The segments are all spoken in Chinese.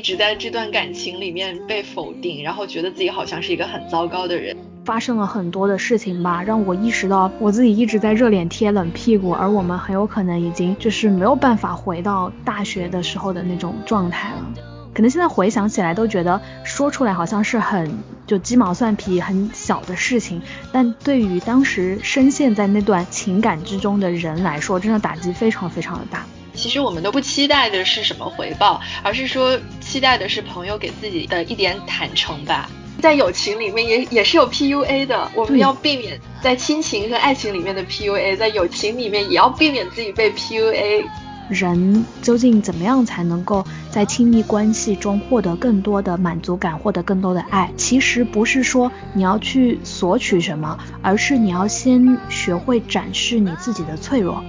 一直在这段感情里面被否定，然后觉得自己好像是一个很糟糕的人。发生了很多的事情吧，让我意识到我自己一直在热脸贴冷屁股，而我们很有可能已经就是没有办法回到大学的时候的那种状态了。可能现在回想起来都觉得说出来好像是很就鸡毛蒜皮很小的事情，但对于当时深陷在那段情感之中的人来说，真的打击非常非常的大。其实我们都不期待的是什么回报，而是说期待的是朋友给自己的一点坦诚吧。在友情里面也也是有 PUA 的，我们要避免在亲情和爱情里面的 PUA，在友情里面也要避免自己被 PUA。人究竟怎么样才能够在亲密关系中获得更多的满足感，获得更多的爱？其实不是说你要去索取什么，而是你要先学会展示你自己的脆弱。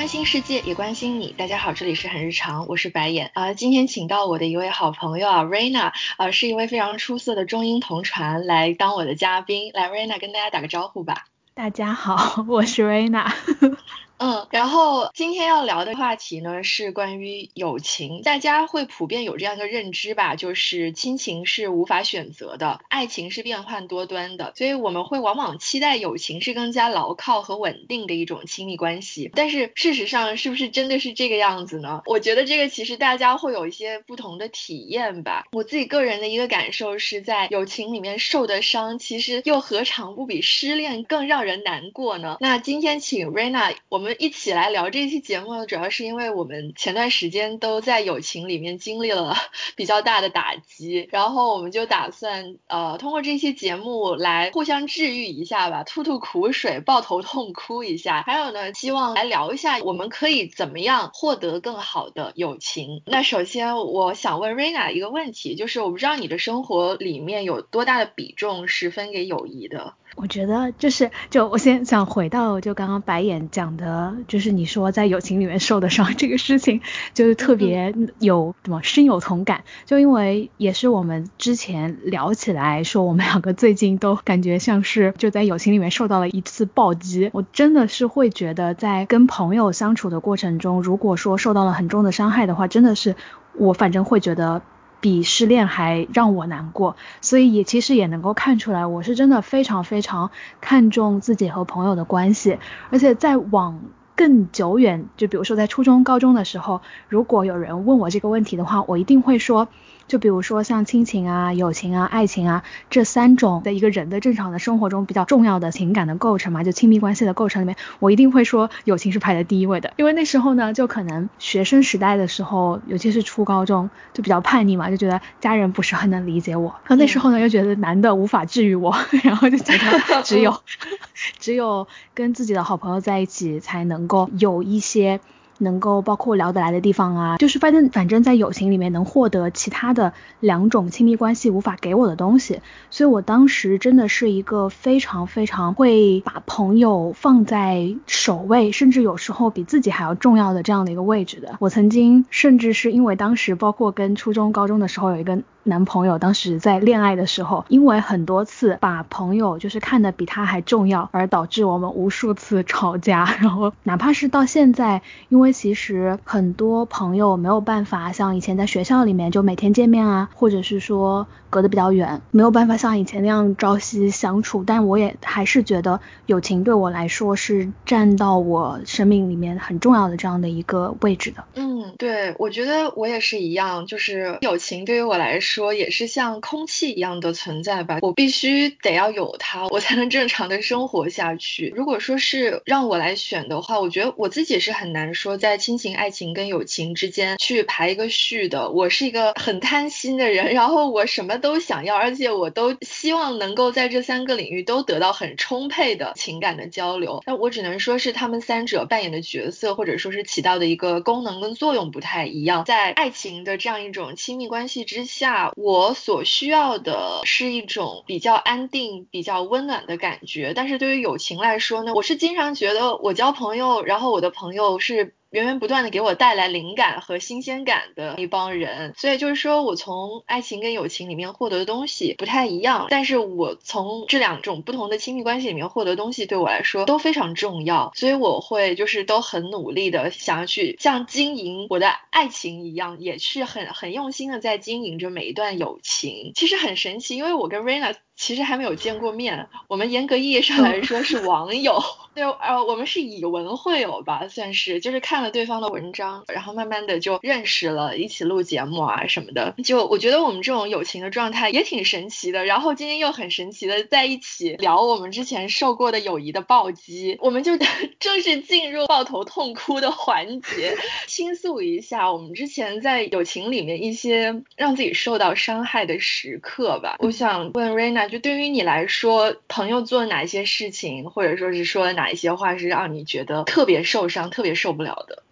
关心世界也关心你，大家好，这里是很日常，我是白眼啊。今天请到我的一位好朋友啊，Raina 啊，是一位非常出色的中英同传来当我的嘉宾。来，Raina 跟大家打个招呼吧。大家好，我是 Raina。嗯，然后今天要聊的话题呢是关于友情，大家会普遍有这样一个认知吧，就是亲情是无法选择的，爱情是变幻多端的，所以我们会往往期待友情是更加牢靠和稳定的一种亲密关系。但是事实上是不是真的是这个样子呢？我觉得这个其实大家会有一些不同的体验吧。我自己个人的一个感受是在友情里面受的伤，其实又何尝不比失恋更让人难过呢？那今天请 Rena，我们。一起来聊这期节目呢，主要是因为我们前段时间都在友情里面经历了 比较大的打击，然后我们就打算呃通过这期节目来互相治愈一下吧，吐吐苦水，抱头痛哭一下。还有呢，希望来聊一下我们可以怎么样获得更好的友情。那首先我想问 Rena 一个问题，就是我不知道你的生活里面有多大的比重是分给友谊的。我觉得就是，就我先想回到就刚刚白眼讲的，就是你说在友情里面受的伤这个事情，就是特别有什么深有同感。就因为也是我们之前聊起来说，我们两个最近都感觉像是就在友情里面受到了一次暴击。我真的是会觉得，在跟朋友相处的过程中，如果说受到了很重的伤害的话，真的是我反正会觉得。比失恋还让我难过，所以也其实也能够看出来，我是真的非常非常看重自己和朋友的关系，而且在往更久远，就比如说在初中、高中的时候，如果有人问我这个问题的话，我一定会说。就比如说像亲情啊、友情啊、爱情啊这三种的一个人的正常的生活中比较重要的情感的构成嘛，就亲密关系的构成里面，我一定会说友情是排在第一位的。因为那时候呢，就可能学生时代的时候，尤其是初高中，就比较叛逆嘛，就觉得家人不是很能理解我。然后那时候呢，又觉得男的无法治愈我，然后就觉得 只有 只有跟自己的好朋友在一起才能够有一些。能够包括聊得来的地方啊，就是反正反正在友情里面能获得其他的两种亲密关系无法给我的东西，所以我当时真的是一个非常非常会把朋友放在首位，甚至有时候比自己还要重要的这样的一个位置的。我曾经甚至是因为当时包括跟初中高中的时候有一个。男朋友当时在恋爱的时候，因为很多次把朋友就是看得比他还重要，而导致我们无数次吵架。然后哪怕是到现在，因为其实很多朋友没有办法像以前在学校里面就每天见面啊，或者是说隔得比较远，没有办法像以前那样朝夕相处。但我也还是觉得友情对我来说是占到我生命里面很重要的这样的一个位置的。嗯，对，我觉得我也是一样，就是友情对于我来说。也是像空气一样的存在吧，我必须得要有它，我才能正常的生活下去。如果说是让我来选的话，我觉得我自己是很难说在亲情、爱情跟友情之间去排一个序的。我是一个很贪心的人，然后我什么都想要，而且我都希望能够在这三个领域都得到很充沛的情感的交流。那我只能说是他们三者扮演的角色，或者说是起到的一个功能跟作用不太一样。在爱情的这样一种亲密关系之下。我所需要的是一种比较安定、比较温暖的感觉，但是对于友情来说呢，我是经常觉得我交朋友，然后我的朋友是。源源不断的给我带来灵感和新鲜感的一帮人。所以就是说我从爱情跟友情里面获得的东西不太一样，但是我从这两种不同的亲密关系里面获得东西对我来说都非常重要，所以我会就是都很努力的想要去像经营我的爱情一样，也是很很用心的在经营着每一段友情。其实很神奇，因为我跟 Raina。其实还没有见过面，我们严格意义上来说是网友，对，呃，我们是以文会友吧，算是，就是看了对方的文章，然后慢慢的就认识了，一起录节目啊什么的，就我觉得我们这种友情的状态也挺神奇的，然后今天又很神奇的在一起聊我们之前受过的友谊的暴击，我们就 正式进入抱头痛哭的环节，倾诉一下我们之前在友情里面一些让自己受到伤害的时刻吧，我想问 Raina。就对于你来说，朋友做哪些事情，或者说是说了哪一些话，是让你觉得特别受伤、特别受不了的？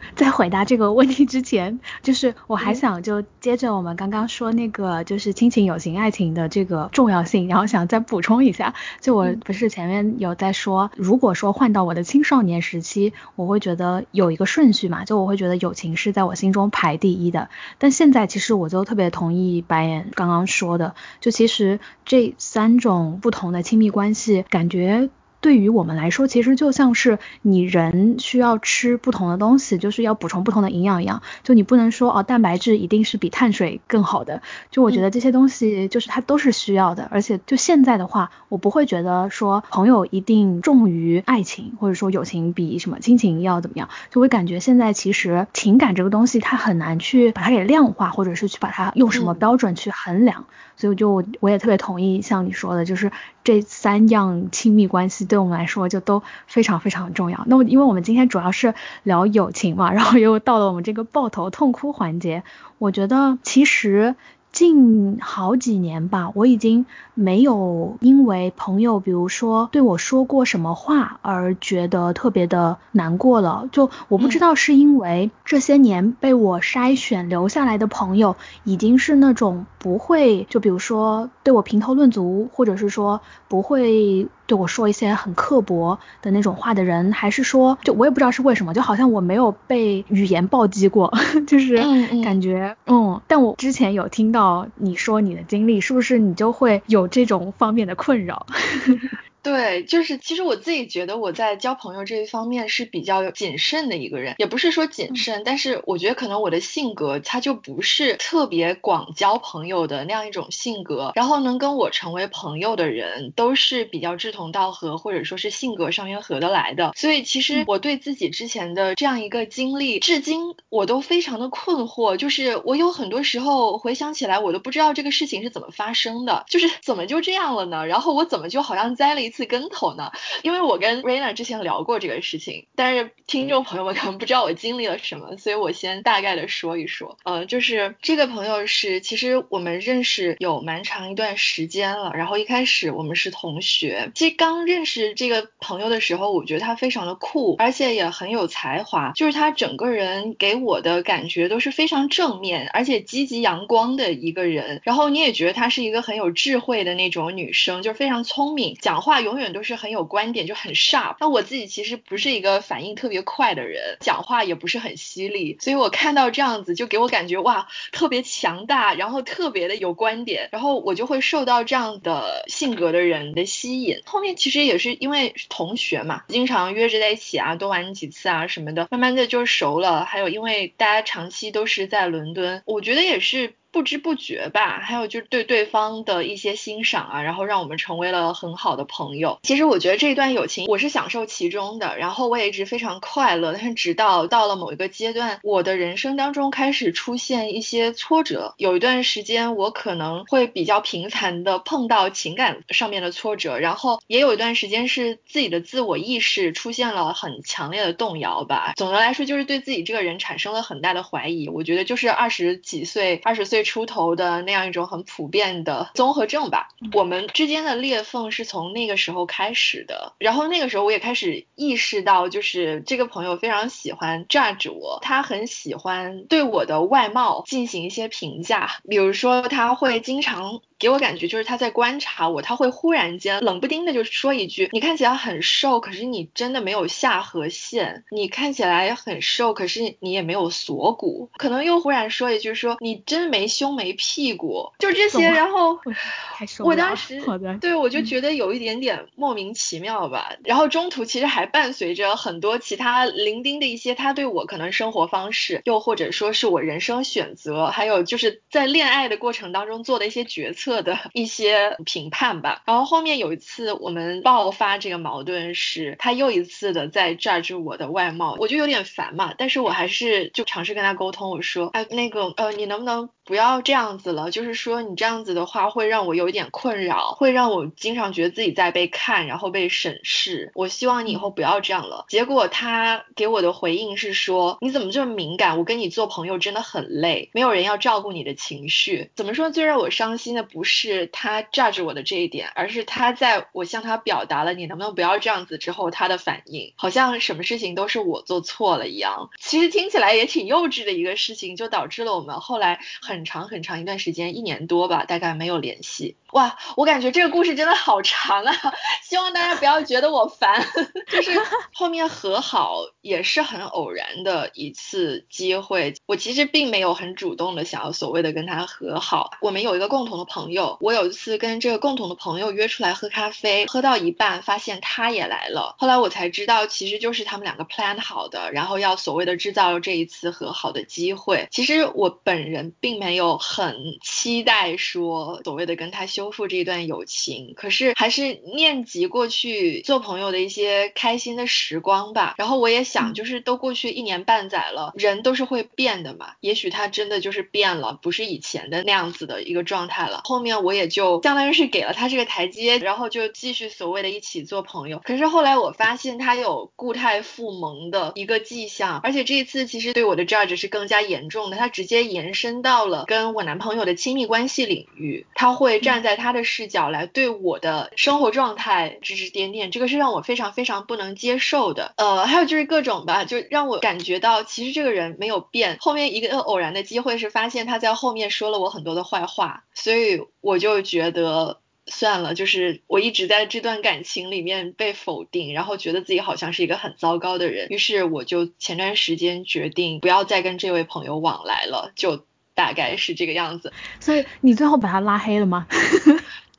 嗯，在回答这个问题之前，就是我还想就接着我们刚刚说那个就是亲情、友情、爱情的这个重要性，然后想再补充一下，就我不是前面有在说，如果说换到我的青少年时期，我会觉得有一个顺序嘛，就我会觉得友情是在我心中排第一的，但现在其实我就特别同意白岩刚刚说的，就其实这三种不同的亲密关系，感觉。对于我们来说，其实就像是你人需要吃不同的东西，就是要补充不同的营养一样。就你不能说哦，蛋白质一定是比碳水更好的。就我觉得这些东西就是它都是需要的。而且就现在的话，我不会觉得说朋友一定重于爱情，或者说友情比什么亲情要怎么样。就会感觉现在其实情感这个东西，它很难去把它给量化，或者是去把它用什么标准去衡量。所以就我也特别同意像你说的，就是这三样亲密关系对我们来说就都非常非常重要。那么因为我们今天主要是聊友情嘛，然后又到了我们这个抱头痛哭环节，我觉得其实。近好几年吧，我已经没有因为朋友，比如说对我说过什么话而觉得特别的难过了。就我不知道是因为这些年被我筛选留下来的朋友，已经是那种不会，就比如说对我评头论足，或者是说不会。对我说一些很刻薄的那种话的人，还是说，就我也不知道是为什么，就好像我没有被语言暴击过，就是感觉，嗯，但我之前有听到你说你的经历，是不是你就会有这种方面的困扰？对，就是其实我自己觉得我在交朋友这一方面是比较谨慎的一个人，也不是说谨慎，但是我觉得可能我的性格他就不是特别广交朋友的那样一种性格，然后能跟我成为朋友的人都是比较志同道合，或者说是性格上面合得来的，所以其实我对自己之前的这样一个经历，至今我都非常的困惑，就是我有很多时候回想起来，我都不知道这个事情是怎么发生的，就是怎么就这样了呢？然后我怎么就好像栽了一。次跟头呢，因为我跟 Raina 之前聊过这个事情，但是听众朋友们可能不知道我经历了什么，所以我先大概的说一说。呃，就是这个朋友是，其实我们认识有蛮长一段时间了，然后一开始我们是同学。其实刚认识这个朋友的时候，我觉得他非常的酷，而且也很有才华，就是他整个人给我的感觉都是非常正面，而且积极阳光的一个人。然后你也觉得她是一个很有智慧的那种女生，就是非常聪明，讲话。永远都是很有观点，就很 sharp。那我自己其实不是一个反应特别快的人，讲话也不是很犀利，所以我看到这样子就给我感觉哇，特别强大，然后特别的有观点，然后我就会受到这样的性格的人的吸引。后面其实也是因为同学嘛，经常约着在一起啊，多玩几次啊什么的，慢慢的就熟了。还有因为大家长期都是在伦敦，我觉得也是。不知不觉吧，还有就是对对方的一些欣赏啊，然后让我们成为了很好的朋友。其实我觉得这一段友情我是享受其中的，然后我也一直非常快乐。但是直到到了某一个阶段，我的人生当中开始出现一些挫折，有一段时间我可能会比较频繁的碰到情感上面的挫折，然后也有一段时间是自己的自我意识出现了很强烈的动摇吧。总的来说就是对自己这个人产生了很大的怀疑。我觉得就是二十几岁，二十岁。岁出头的那样一种很普遍的综合症吧。我们之间的裂缝是从那个时候开始的，然后那个时候我也开始意识到，就是这个朋友非常喜欢 judge 我，他很喜欢对我的外貌进行一些评价，比如说他会经常。给我感觉就是他在观察我，他会忽然间冷不丁的就说一句：“你看起来很瘦，可是你真的没有下颌线；你看起来很瘦，可是你也没有锁骨。”可能又忽然说一句：“说你真没胸没屁股。”就这些，然后 我当时对我就觉得有一点点莫名其妙吧。然后中途其实还伴随着很多其他零丁的一些他对我可能生活方式，又或者说是我人生选择，还有就是在恋爱的过程当中做的一些决策。的 一些评判吧，然后后面有一次我们爆发这个矛盾是，他又一次的在 judge 我的外貌，我就有点烦嘛，但是我还是就尝试跟他沟通，我说，哎，那个，呃，你能不能不要不要这样子了？就是说你这样子的话会让我有一点困扰，会让我经常觉得自己在被看，然后被审视。我希望你以后不要这样了。结果他给我的回应是说，你怎么这么敏感？我跟你做朋友真的很累，没有人要照顾你的情绪。怎么说最让我伤心的不？不是他 judge 我的这一点，而是他在我向他表达了你能不能不要这样子之后，他的反应好像什么事情都是我做错了一样。其实听起来也挺幼稚的一个事情，就导致了我们后来很长长很长一段时间，一年多吧，大概没有联系。哇，我感觉这个故事真的好长啊！希望大家不要觉得我烦。就是后面和好也是很偶然的一次机会，我其实并没有很主动的想要所谓的跟他和好。我们有一个共同的朋友，我有一次跟这个共同的朋友约出来喝咖啡，喝到一半发现他也来了，后来我才知道其实就是他们两个 plan 好的，然后要所谓的制造这一次和好的机会。其实我本人并没有很期待说所谓的跟他修。修复这一段友情，可是还是念及过去做朋友的一些开心的时光吧。然后我也想，就是都过去一年半载了，人都是会变的嘛。也许他真的就是变了，不是以前的那样子的一个状态了。后面我也就相当于是给了他这个台阶，然后就继续所谓的一起做朋友。可是后来我发现他有固态复萌的一个迹象，而且这一次其实对我的 judge 是更加严重的，他直接延伸到了跟我男朋友的亲密关系领域，他会站在。他的视角来对我的生活状态指指点点，这个是让我非常非常不能接受的。呃，还有就是各种吧，就让我感觉到其实这个人没有变。后面一个偶然的机会是发现他在后面说了我很多的坏话，所以我就觉得算了，就是我一直在这段感情里面被否定，然后觉得自己好像是一个很糟糕的人。于是我就前段时间决定不要再跟这位朋友往来了，就。大概是这个样子，所以 你最后把他拉黑了吗？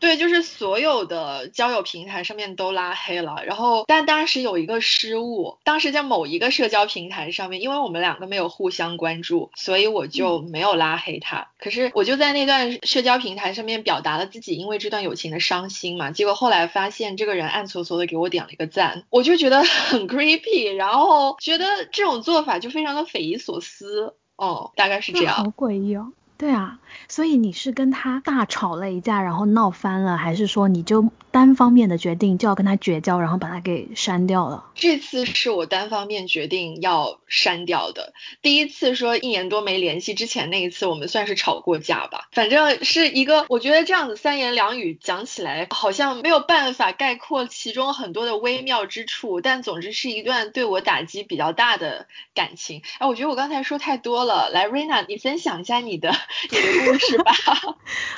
对，就是所有的交友平台上面都拉黑了，然后但当时有一个失误，当时在某一个社交平台上面，因为我们两个没有互相关注，所以我就没有拉黑他。可是我就在那段社交平台上面表达了自己因为这段友情的伤心嘛，结果后来发现这个人暗搓搓的给我点了一个赞，我就觉得很 creepy，然后觉得这种做法就非常的匪夷所思。哦，大概是这样。好诡异哦。对啊，所以你是跟他大吵了一架，然后闹翻了，还是说你就单方面的决定就要跟他绝交，然后把他给删掉了？这次是我单方面决定要删掉的。第一次说一年多没联系之前那一次，我们算是吵过架吧。反正是一个，我觉得这样子三言两语讲起来，好像没有办法概括其中很多的微妙之处。但总之是一段对我打击比较大的感情。哎，我觉得我刚才说太多了，来，Rina，你分享一下你的。你的故事吧，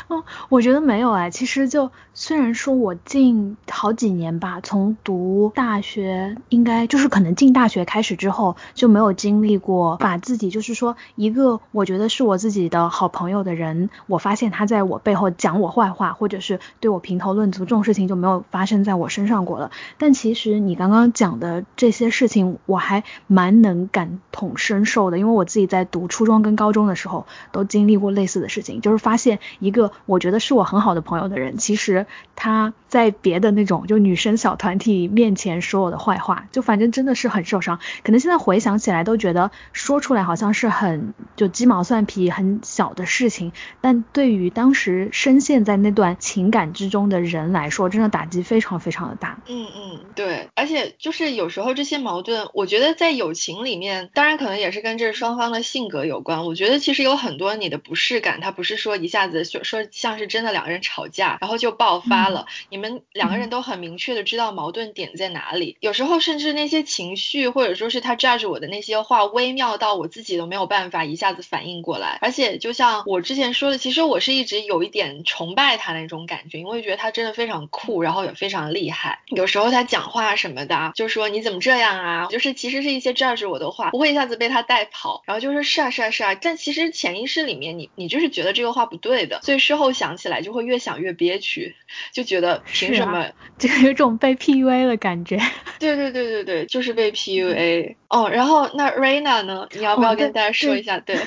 嗯，我觉得没有哎，其实就虽然说我近好几年吧，从读大学应该就是可能进大学开始之后就没有经历过把自己就是说一个我觉得是我自己的好朋友的人，我发现他在我背后讲我坏话，或者是对我评头论足这种事情就没有发生在我身上过了。但其实你刚刚讲的这些事情，我还蛮能感同身受的，因为我自己在读初中跟高中的时候都经历过。类似的事情，就是发现一个我觉得是我很好的朋友的人，其实他。在别的那种就女生小团体面前说我的坏话，就反正真的是很受伤。可能现在回想起来都觉得说出来好像是很就鸡毛蒜皮很小的事情，但对于当时深陷在那段情感之中的人来说，真的打击非常非常的大。嗯嗯，对，而且就是有时候这些矛盾，我觉得在友情里面，当然可能也是跟这双方的性格有关。我觉得其实有很多你的不适感，它不是说一下子说说像是真的两个人吵架，然后就爆发了。你们两个人都很明确的知道矛盾点在哪里。有时候甚至那些情绪或者说是他 judge 我的那些话，微妙到我自己都没有办法一下子反应过来。而且就像我之前说的，其实我是一直有一点崇拜他那种感觉，因为觉得他真的非常酷，然后也非常厉害。有时候他讲话什么的，就说你怎么这样啊，就是其实是一些 judge 我的话，不会一下子被他带跑，然后就是是啊是啊是啊，但其实潜意识里面你你就是觉得这个话不对的，所以事后想起来就会越想越憋屈，就觉得凭什么，就有种被 PUA 的感觉。对对对对对，就是被 PUA。哦，然后那 Raina 呢，你要不要跟大家说一下？对。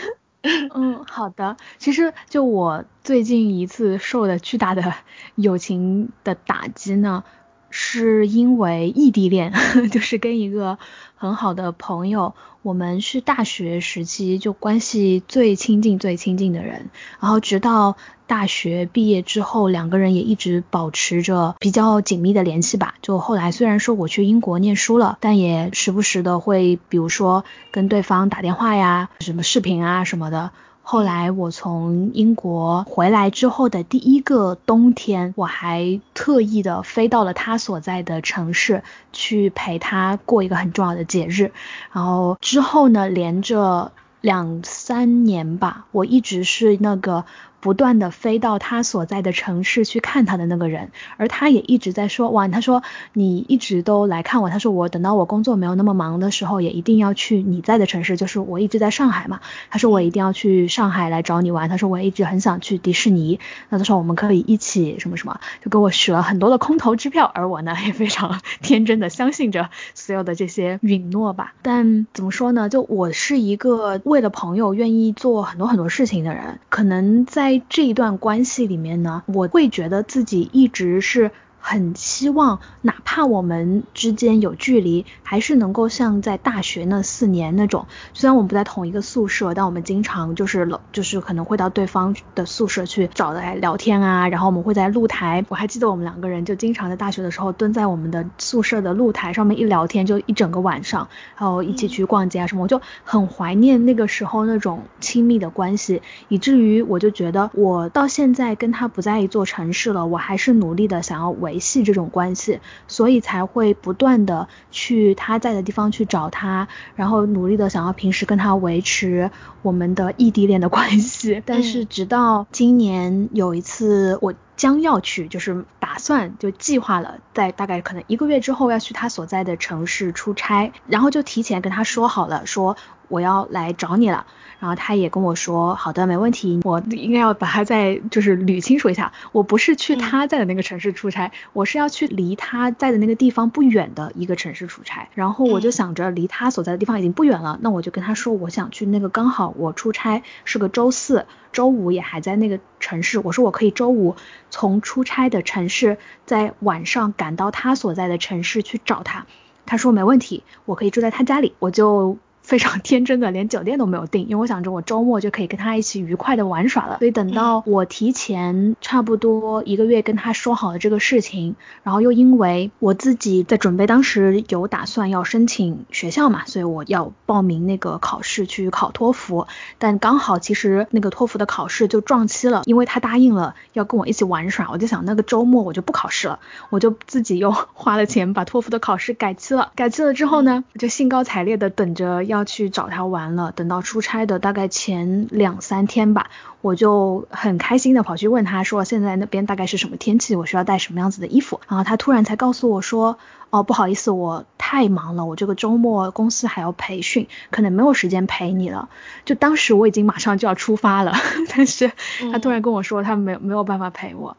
嗯，好的。其实就我最近一次受的巨大的友情的打击呢，是因为异地恋，就是跟一个很好的朋友，我们是大学时期就关系最亲近、最亲近的人，然后直到。大学毕业之后，两个人也一直保持着比较紧密的联系吧。就后来虽然说我去英国念书了，但也时不时的会，比如说跟对方打电话呀，什么视频啊什么的。后来我从英国回来之后的第一个冬天，我还特意的飞到了他所在的城市去陪他过一个很重要的节日。然后之后呢，连着两三年吧，我一直是那个。不断的飞到他所在的城市去看他的那个人，而他也一直在说，哇，他说你一直都来看我，他说我等到我工作没有那么忙的时候，也一定要去你在的城市，就是我一直在上海嘛，他说我一定要去上海来找你玩，他说我一直很想去迪士尼，那他说我们可以一起什么什么，就给我许了很多的空头支票，而我呢也非常天真的相信着所有的这些允诺吧，但怎么说呢，就我是一个为了朋友愿意做很多很多事情的人，可能在。在这一段关系里面呢，我会觉得自己一直是。很希望，哪怕我们之间有距离，还是能够像在大学那四年那种。虽然我们不在同一个宿舍，但我们经常就是了，就是可能会到对方的宿舍去找来聊天啊。然后我们会在露台，我还记得我们两个人就经常在大学的时候蹲在我们的宿舍的露台上面一聊天，就一整个晚上，然后一起去逛街啊什么。我就很怀念那个时候那种亲密的关系，以至于我就觉得我到现在跟他不在一座城市了，我还是努力的想要维。系这种关系，所以才会不断的去他在的地方去找他，然后努力的想要平时跟他维持我们的异地恋的关系。但是直到今年有一次，我将要去，就是打算就计划了，在大概可能一个月之后要去他所在的城市出差，然后就提前跟他说好了，说我要来找你了。然后他也跟我说，好的，没问题。我应该要把他再就是捋清楚一下，我不是去他在的那个城市出差，我是要去离他在的那个地方不远的一个城市出差。然后我就想着离他所在的地方已经不远了，那我就跟他说，我想去那个刚好我出差是个周四，周五也还在那个城市。我说我可以周五从出差的城市在晚上赶到他所在的城市去找他。他说没问题，我可以住在他家里，我就。非常 天真的，连酒店都没有订，因为我想着我周末就可以跟他一起愉快的玩耍了。所以等到我提前差不多一个月跟他说好了这个事情，然后又因为我自己在准备，当时有打算要申请学校嘛，所以我要报名那个考试去考托福，但刚好其实那个托福的考试就撞期了，因为他答应了要跟我一起玩耍，我就想那个周末我就不考试了，我就自己又花了钱把托福的考试改期了。改期了之后呢，我就兴高采烈的等着要。要去找他玩了，等到出差的大概前两三天吧，我就很开心的跑去问他说，现在那边大概是什么天气，我需要带什么样子的衣服。然后他突然才告诉我说，哦，不好意思，我太忙了，我这个周末公司还要培训，可能没有时间陪你了。就当时我已经马上就要出发了，但是他突然跟我说他没有没有办法陪我。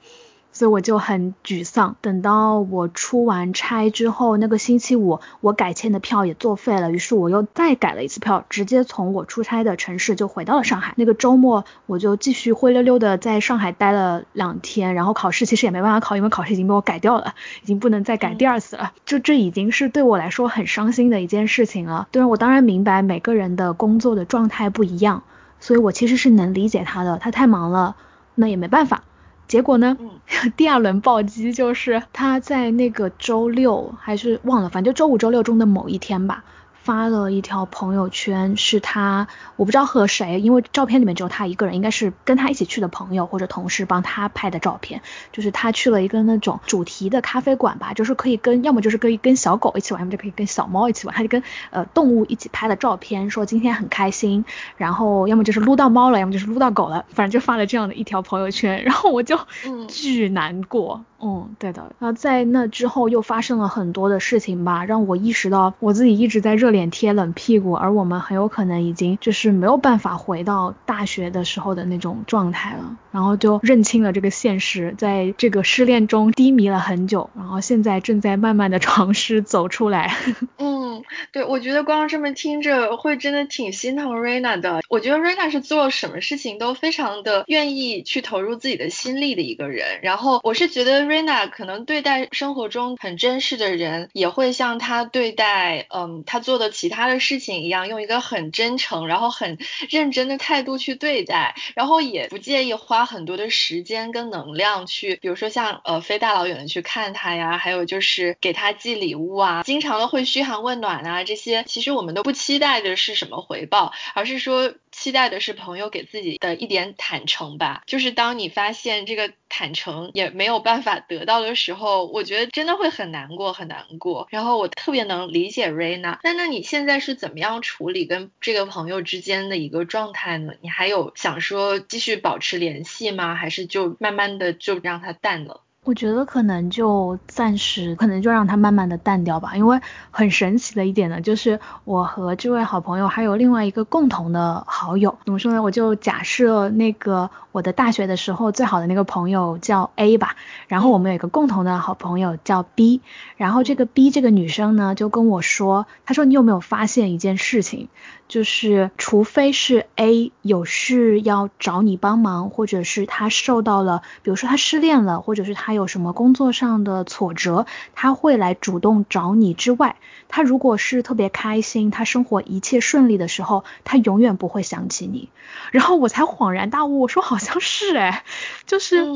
所以我就很沮丧。等到我出完差之后，那个星期五我改签的票也作废了，于是我又再改了一次票，直接从我出差的城市就回到了上海。那个周末我就继续灰溜溜的在上海待了两天，然后考试其实也没办法考，因为考试已经被我改掉了，已经不能再改第二次了。就这已经是对我来说很伤心的一件事情了。对，我当然明白每个人的工作的状态不一样，所以我其实是能理解他的，他太忙了，那也没办法。结果呢？第二轮暴击就是他在那个周六还是忘了，反正就周五、周六中的某一天吧。发了一条朋友圈，是他我不知道和谁，因为照片里面只有他一个人，应该是跟他一起去的朋友或者同事帮他拍的照片。就是他去了一个那种主题的咖啡馆吧，就是可以跟要么就是可以跟小狗一起玩，要么就可以跟小猫一起玩，他就跟呃动物一起拍的照片，说今天很开心。然后要么就是撸到猫了，要么就是撸到狗了，反正就发了这样的一条朋友圈，然后我就 巨难过。嗯，对的。那在那之后又发生了很多的事情吧，让我意识到我自己一直在热脸贴冷屁股，而我们很有可能已经就是没有办法回到大学的时候的那种状态了。然后就认清了这个现实，在这个失恋中低迷了很久，然后现在正在慢慢的 尝试走出来。嗯，对，我觉得光这么听着会真的挺心疼 Rena 的。我觉得 Rena 是做什么事情都非常的愿意去投入自己的心力的一个人。然后我是觉得。Rina 可能对待生活中很珍视的人，也会像他对待嗯他做的其他的事情一样，用一个很真诚，然后很认真的态度去对待，然后也不介意花很多的时间跟能量去，比如说像呃飞大老远的去看他呀，还有就是给他寄礼物啊，经常的会嘘寒问暖啊，这些其实我们都不期待的是什么回报，而是说。期待的是朋友给自己的一点坦诚吧，就是当你发现这个坦诚也没有办法得到的时候，我觉得真的会很难过，很难过。然后我特别能理解瑞娜那那你现在是怎么样处理跟这个朋友之间的一个状态呢？你还有想说继续保持联系吗？还是就慢慢的就让它淡了？我觉得可能就暂时，可能就让它慢慢的淡掉吧。因为很神奇的一点呢，就是我和这位好朋友还有另外一个共同的好友。怎么说呢？我就假设那个我的大学的时候最好的那个朋友叫 A 吧，然后我们有一个共同的好朋友叫 B，然后这个 B 这个女生呢就跟我说，她说你有没有发现一件事情？就是，除非是 A 有事要找你帮忙，或者是他受到了，比如说他失恋了，或者是他有什么工作上的挫折，他会来主动找你之外，他如果是特别开心，他生活一切顺利的时候，他永远不会想起你。然后我才恍然大悟，我说好像是哎，就是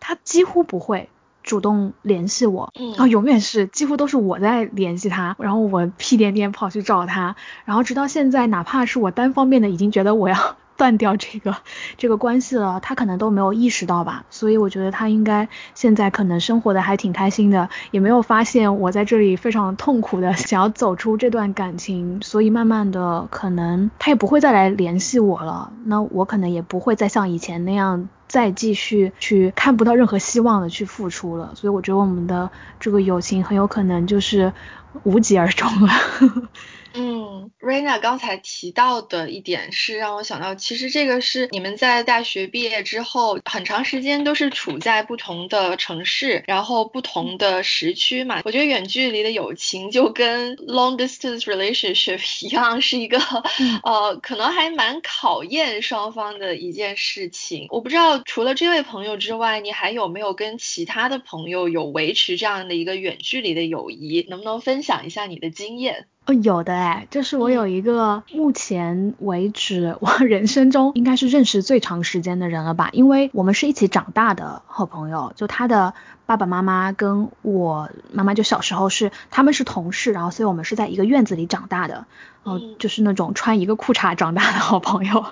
他几乎不会。主动联系我，然后永远是几乎都是我在联系他，然后我屁颠颠跑去找他，然后直到现在，哪怕是我单方面的已经觉得我要断掉这个这个关系了，他可能都没有意识到吧。所以我觉得他应该现在可能生活的还挺开心的，也没有发现我在这里非常痛苦的 想要走出这段感情，所以慢慢的可能他也不会再来联系我了，那我可能也不会再像以前那样。再继续去看不到任何希望的去付出了，所以我觉得我们的这个友情很有可能就是无疾而终了。嗯，Rena 刚才提到的一点是让我想到，其实这个是你们在大学毕业之后很长时间都是处在不同的城市，然后不同的时区嘛。我觉得远距离的友情就跟 long distance relationship 一样，是一个 呃可能还蛮考验双方的一件事情。我不知道除了这位朋友之外，你还有没有跟其他的朋友有维持这样的一个远距离的友谊？能不能分享一下你的经验？哦，有的哎，就是我有一个目前为止我 人生中应该是认识最长时间的人了吧，因为我们是一起长大的好朋友，就他的爸爸妈妈跟我妈妈就小时候是他们是同事，然后所以我们是在一个院子里长大的，嗯，就是那种穿一个裤衩长大的好朋友，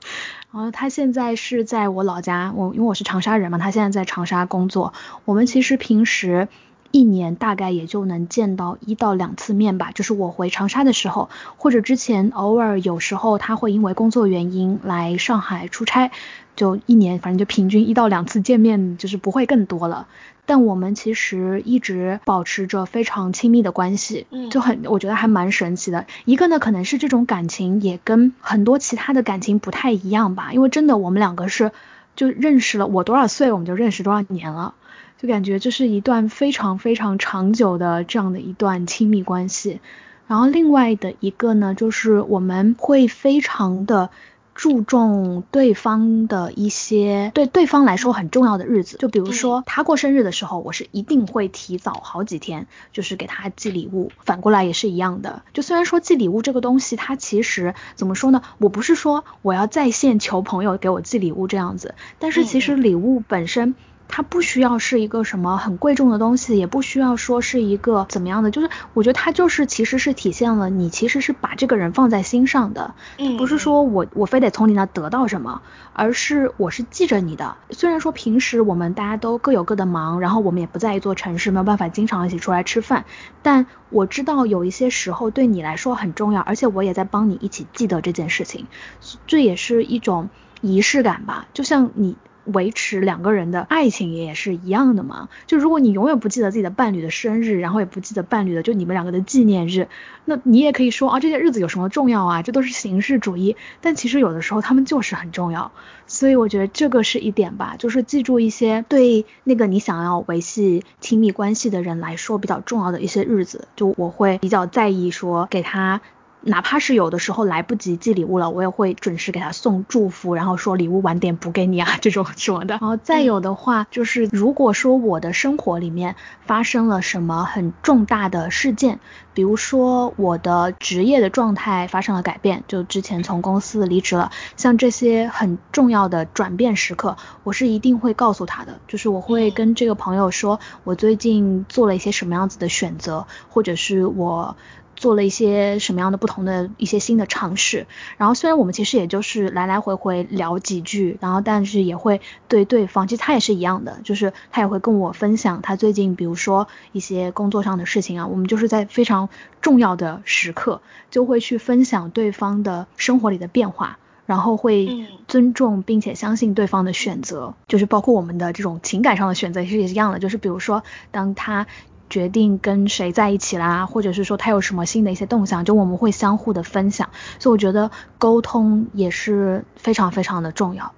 然后他现在是在我老家，我因为我是长沙人嘛，他现在在长沙工作，我们其实平时。一年大概也就能见到一到两次面吧，就是我回长沙的时候，或者之前偶尔有时候他会因为工作原因来上海出差，就一年反正就平均一到两次见面，就是不会更多了。但我们其实一直保持着非常亲密的关系，就很我觉得还蛮神奇的。一个呢可能是这种感情也跟很多其他的感情不太一样吧，因为真的我们两个是就认识了，我多少岁我们就认识多少年了。就感觉这是一段非常非常长久的这样的一段亲密关系。然后另外的一个呢，就是我们会非常的。注重对方的一些对对方来说很重要的日子，就比如说他过生日的时候，我是一定会提早好几天，就是给他寄礼物。反过来也是一样的，就虽然说寄礼物这个东西，它其实怎么说呢？我不是说我要在线求朋友给我寄礼物这样子，但是其实礼物本身。它不需要是一个什么很贵重的东西，也不需要说是一个怎么样的，就是我觉得它就是其实是体现了你其实是把这个人放在心上的，不是说我我非得从你那得到什么，而是我是记着你的。虽然说平时我们大家都各有各的忙，然后我们也不在一座城市，没有办法经常一起出来吃饭，但我知道有一些时候对你来说很重要，而且我也在帮你一起记得这件事情，这也是一种仪式感吧，就像你。维持两个人的爱情也是一样的嘛？就如果你永远不记得自己的伴侣的生日，然后也不记得伴侣的就你们两个的纪念日，那你也可以说啊这些日子有什么重要啊？这都是形式主义。但其实有的时候他们就是很重要，所以我觉得这个是一点吧，就是记住一些对那个你想要维系亲密关系的人来说比较重要的一些日子，就我会比较在意说给他。哪怕是有的时候来不及寄礼物了，我也会准时给他送祝福，然后说礼物晚点补给你啊，这种什么的。然后再有的话，就是如果说我的生活里面发生了什么很重大的事件，比如说我的职业的状态发生了改变，就之前从公司离职了，像这些很重要的转变时刻，我是一定会告诉他的，就是我会跟这个朋友说，我最近做了一些什么样子的选择，或者是我。做了一些什么样的不同的一些新的尝试，然后虽然我们其实也就是来来回回聊几句，然后但是也会对对方，其实他也是一样的，就是他也会跟我分享他最近比如说一些工作上的事情啊，我们就是在非常重要的时刻就会去分享对方的生活里的变化，然后会尊重并且相信对方的选择，就是包括我们的这种情感上的选择其实也是一样的，就是比如说当他。决定跟谁在一起啦，或者是说他有什么新的一些动向，就我们会相互的分享，所以我觉得沟通也是非常非常的重要。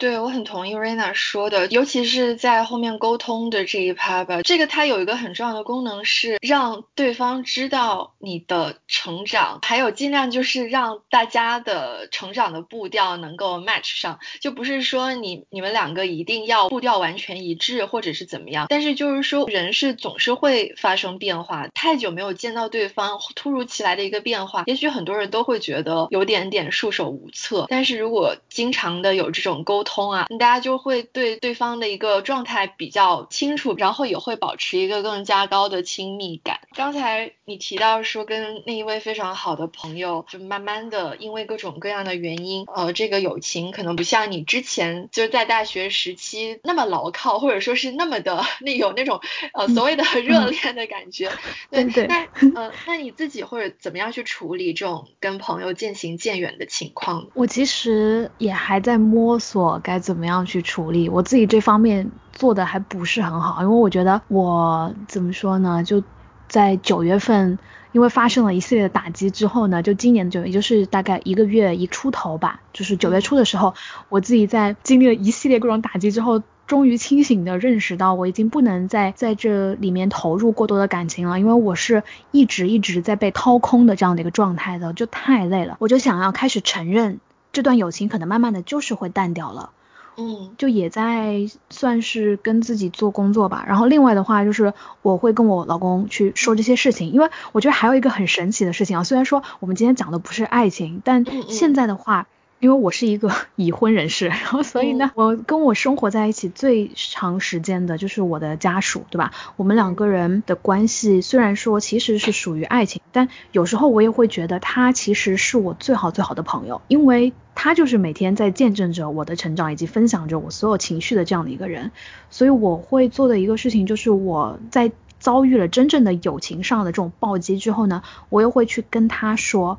对，我很同意 Rena 说的，尤其是在后面沟通的这一趴吧。这个它有一个很重要的功能是让对方知道你的成长，还有尽量就是让大家的成长的步调能够 match 上，就不是说你你们两个一定要步调完全一致或者是怎么样。但是就是说人是总是会发生变化，太久没有见到对方，突如其来的一个变化，也许很多人都会觉得有点点束手无策。但是如果经常的有这种沟通，通啊，大家就会对对方的一个状态比较清楚，然后也会保持一个更加高的亲密感。刚才你提到说跟那一位非常好的朋友，就慢慢的因为各种各样的原因，呃，这个友情可能不像你之前就是在大学时期那么牢靠，或者说是那么的那有那种呃所谓的热恋的感觉。对对。那呃，那你自己或者怎么样去处理这种跟朋友渐行渐远的情况？我其实也还在摸索。该怎么样去处理？我自己这方面做的还不是很好，因为我觉得我怎么说呢？就在九月份，因为发生了一系列的打击之后呢，就今年九月，也就是大概一个月一出头吧，就是九月初的时候，我自己在经历了一系列各种打击之后，终于清醒的认识到，我已经不能再在这里面投入过多的感情了，因为我是一直一直在被掏空的这样的一个状态的，就太累了，我就想要开始承认。这段友情可能慢慢的就是会淡掉了，嗯，就也在算是跟自己做工作吧。然后另外的话就是我会跟我老公去说这些事情，因为我觉得还有一个很神奇的事情啊，虽然说我们今天讲的不是爱情，但现在的话。因为我是一个 已婚人士，然后所以呢，我跟我生活在一起最长时间的就是我的家属，对吧？我们两个人的关系虽然说其实是属于爱情，但有时候我也会觉得他其实是我最好最好的朋友，因为他就是每天在见证着我的成长，以及分享着我所有情绪的这样的一个人。所以我会做的一个事情就是我在遭遇了真正的友情上的这种暴击之后呢，我又会去跟他说。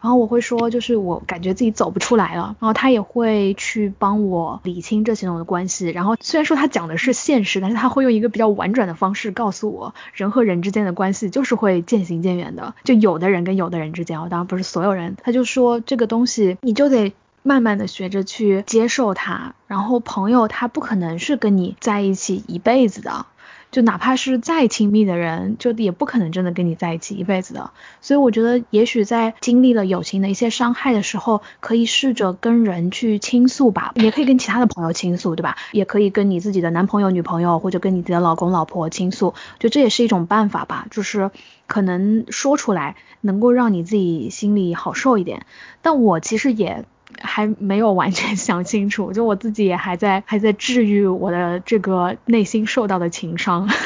然后我会说，就是我感觉自己走不出来了，然后他也会去帮我理清这些种的关系。然后虽然说他讲的是现实，但是他会用一个比较婉转的方式告诉我，人和人之间的关系就是会渐行渐远的。就有的人跟有的人之间，当然不是所有人。他就说这个东西你就得慢慢的学着去接受他，然后朋友他不可能是跟你在一起一辈子的。就哪怕是再亲密的人，就也不可能真的跟你在一起一辈子的。所以我觉得，也许在经历了友情的一些伤害的时候，可以试着跟人去倾诉吧，也可以跟其他的朋友倾诉，对吧？也可以跟你自己的男朋友、女朋友，或者跟你自己的老公、老婆倾诉，就这也是一种办法吧。就是可能说出来，能够让你自己心里好受一点。但我其实也。还没有完全 想清楚，就我自己也还在还在治愈我的这个内心受到的情伤。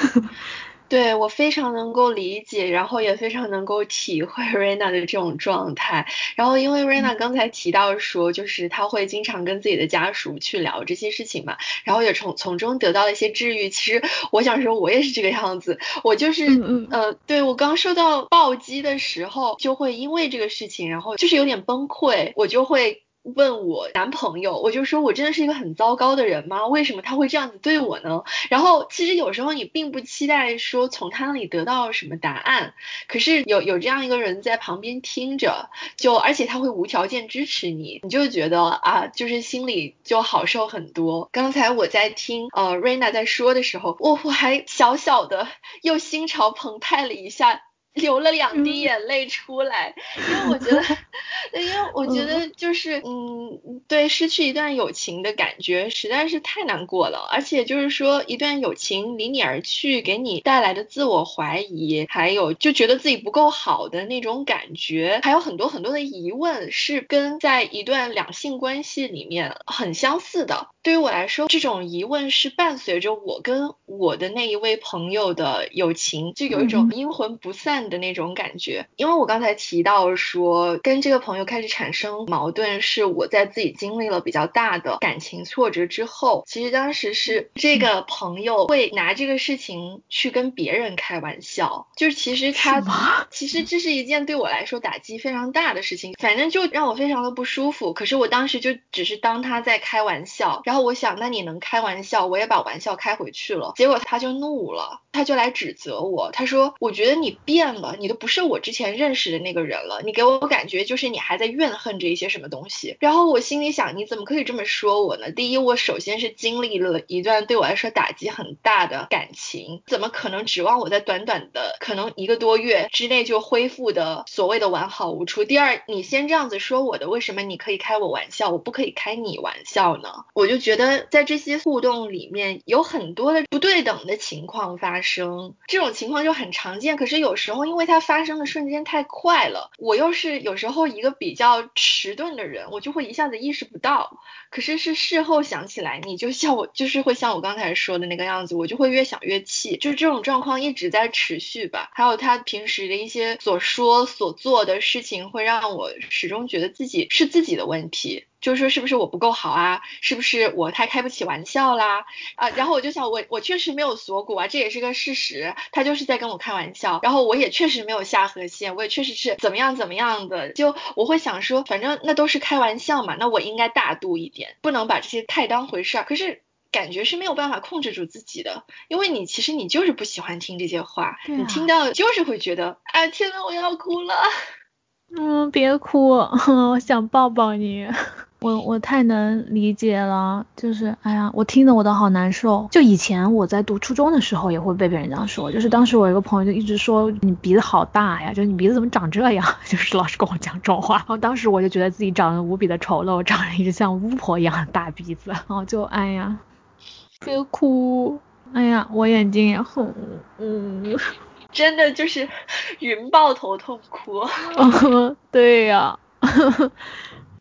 对我非常能够理解，然后也非常能够体会 Rena 的这种状态。然后因为 Rena 刚才提到说，就是她会经常跟自己的家属去聊这些事情嘛，然后也从从中得到了一些治愈。其实我想说，我也是这个样子，我就是呃，对我刚受到暴击的时候，就会因为这个事情，然后就是有点崩溃，我就会。问我男朋友，我就说我真的是一个很糟糕的人吗？为什么他会这样子对我呢？然后其实有时候你并不期待说从他那里得到什么答案，可是有有这样一个人在旁边听着，就而且他会无条件支持你，你就觉得啊，就是心里就好受很多。刚才我在听呃瑞娜在说的时候，我我还小小的又心潮澎湃了一下。流了两滴眼泪出来，因为我觉得，因为我觉得就是，嗯，对，失去一段友情的感觉实在是太难过了，而且就是说，一段友情离你而去，给你带来的自我怀疑，还有就觉得自己不够好的那种感觉，还有很多很多的疑问，是跟在一段两性关系里面很相似的。对于我来说，这种疑问是伴随着我跟我的那一位朋友的友情，就有一种阴魂不散。的那种感觉，因为我刚才提到说跟这个朋友开始产生矛盾，是我在自己经历了比较大的感情挫折之后，其实当时是这个朋友会拿这个事情去跟别人开玩笑，就是其实他其实这是一件对我来说打击非常大的事情，反正就让我非常的不舒服。可是我当时就只是当他在开玩笑，然后然后我想那你能开玩笑，我也把玩笑开回去了，结果他就怒了，他就来指责我，他说我觉得你变。了，你都不是我之前认识的那个人了，你给我感觉就是你还在怨恨着一些什么东西。然后我心里想，你怎么可以这么说我呢？第一，我首先是经历了一段对我来说打击很大的感情，怎么可能指望我在短短的可能一个多月之内就恢复的所谓的完好无处？第二，你先这样子说我的，为什么你可以开我玩笑，我不可以开你玩笑呢？我就觉得在这些互动里面有很多的不对等的情况发生，这种情况就很常见。可是有时候。因为它发生的瞬间太快了，我又是有时候一个比较迟钝的人，我就会一下子意识不到。可是是事后想起来，你就像我，就是会像我刚才说的那个样子，我就会越想越气。就是这种状况一直在持续吧。还有他平时的一些所说所做的事情，会让我始终觉得自己是自己的问题。就是说，是不是我不够好啊？是不是我太开不起玩笑啦？啊，然后我就想，我我确实没有锁骨啊，这也是个事实。他就是在跟我开玩笑，然后我也确实没有下颌线，我也确实是怎么样怎么样的。就我会想说，反正那都是开玩笑嘛，那我应该大度一点，不能把这些太当回事儿。可是感觉是没有办法控制住自己的，因为你其实你就是不喜欢听这些话，你听到就是会觉得，哎，天呐，我要哭了。嗯，别哭，我想抱抱你。我我太能理解了，就是哎呀，我听得我都好难受。就以前我在读初中的时候，也会被别人这样说，就是当时我有一个朋友就一直说你鼻子好大呀，就是你鼻子怎么长这样，就是老是跟我讲这种话。然后当时我就觉得自己长得无比的丑陋，长了一只像巫婆一样的大鼻子。然后就哎呀，别哭，哎呀，我眼睛也红，嗯，真的就是云抱头痛哭。对呀。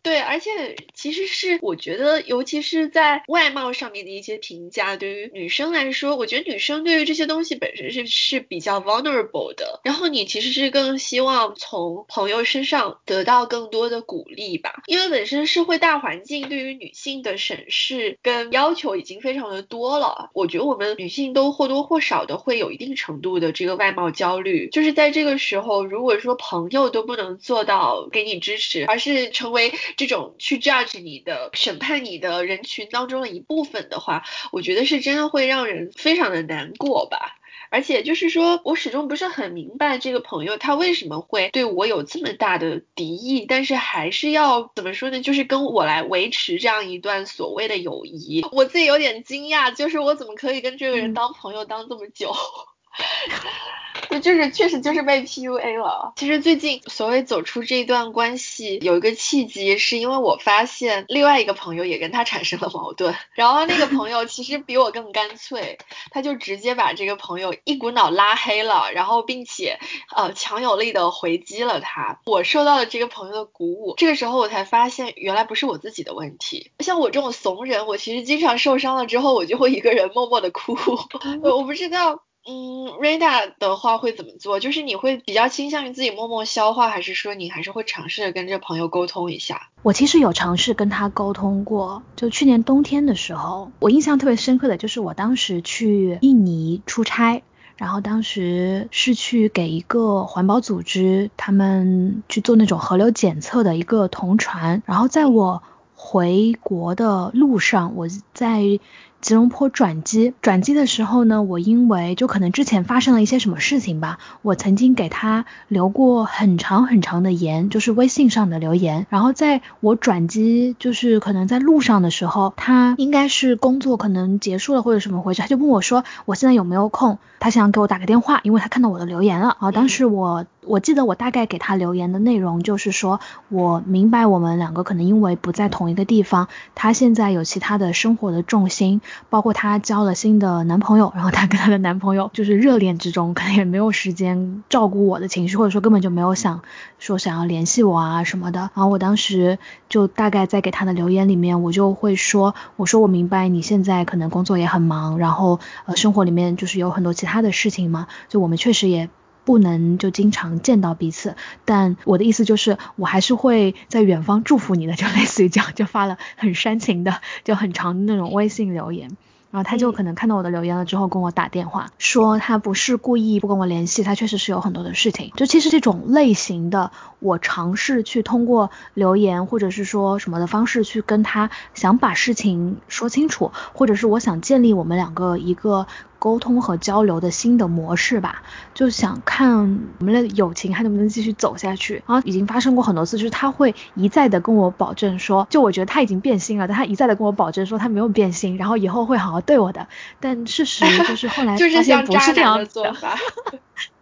对，而且其实是我觉得，尤其是在外貌上面的一些评价，对于女生来说，我觉得女生对于这些东西本身是是比较 vulnerable 的。然后你其实是更希望从朋友身上得到更多的鼓励吧，因为本身社会大环境对于女性的审视跟要求已经非常的多了。我觉得我们女性都或多或少的会有一定程度的这个外貌焦虑，就是在这个时候，如果说朋友都不能做到给你支持，而是成为这种去 judge 你的、审判你的人群当中的一部分的话，我觉得是真的会让人非常的难过吧。而且就是说我始终不是很明白这个朋友他为什么会对我有这么大的敌意，但是还是要怎么说呢？就是跟我来维持这样一段所谓的友谊，我自己有点惊讶，就是我怎么可以跟这个人当朋友当这么久？就 就是确实就是被 PUA 了。其实最近所谓走出这一段关系，有一个契机，是因为我发现另外一个朋友也跟他产生了矛盾，然后那个朋友其实比我更干脆，他就直接把这个朋友一股脑拉黑了，然后并且呃强有力的回击了他。我受到了这个朋友的鼓舞，这个时候我才发现原来不是我自己的问题。像我这种怂人，我其实经常受伤了之后，我就会一个人默默的哭。我不知道。嗯，Rina 的话会怎么做？就是你会比较倾向于自己默默消化，还是说你还是会尝试着跟这朋友沟通一下？我其实有尝试跟他沟通过，就去年冬天的时候，我印象特别深刻的就是我当时去印尼出差，然后当时是去给一个环保组织他们去做那种河流检测的一个同船，然后在我回国的路上，我在。吉隆坡转机，转机的时候呢，我因为就可能之前发生了一些什么事情吧，我曾经给他留过很长很长的言，就是微信上的留言。然后在我转机，就是可能在路上的时候，他应该是工作可能结束了或者什么回事，他就问我说我现在有没有空，他想给我打个电话，因为他看到我的留言了。然后当时我。我记得我大概给他留言的内容就是说，我明白我们两个可能因为不在同一个地方，他现在有其他的生活的重心，包括她交了新的男朋友，然后她跟她的男朋友就是热恋之中，可能也没有时间照顾我的情绪，或者说根本就没有想说想要联系我啊什么的。然后我当时就大概在给他的留言里面，我就会说，我说我明白你现在可能工作也很忙，然后呃生活里面就是有很多其他的事情嘛，就我们确实也。不能就经常见到彼此，但我的意思就是，我还是会在远方祝福你的，就类似于这样，就发了很煽情的，就很长的那种微信留言。然后他就可能看到我的留言了之后，跟我打电话说他不是故意不跟我联系，他确实是有很多的事情。就其实这种类型的，我尝试去通过留言或者是说什么的方式去跟他想把事情说清楚，或者是我想建立我们两个一个。沟通和交流的新的模式吧，就想看我们的友情还能不能继续走下去。然后已经发生过很多次，就是他会一再的跟我保证说，就我觉得他已经变心了，但他一再的跟我保证说他没有变心，然后以后会好好对我的。但事实就是后来 发现不是这样做法。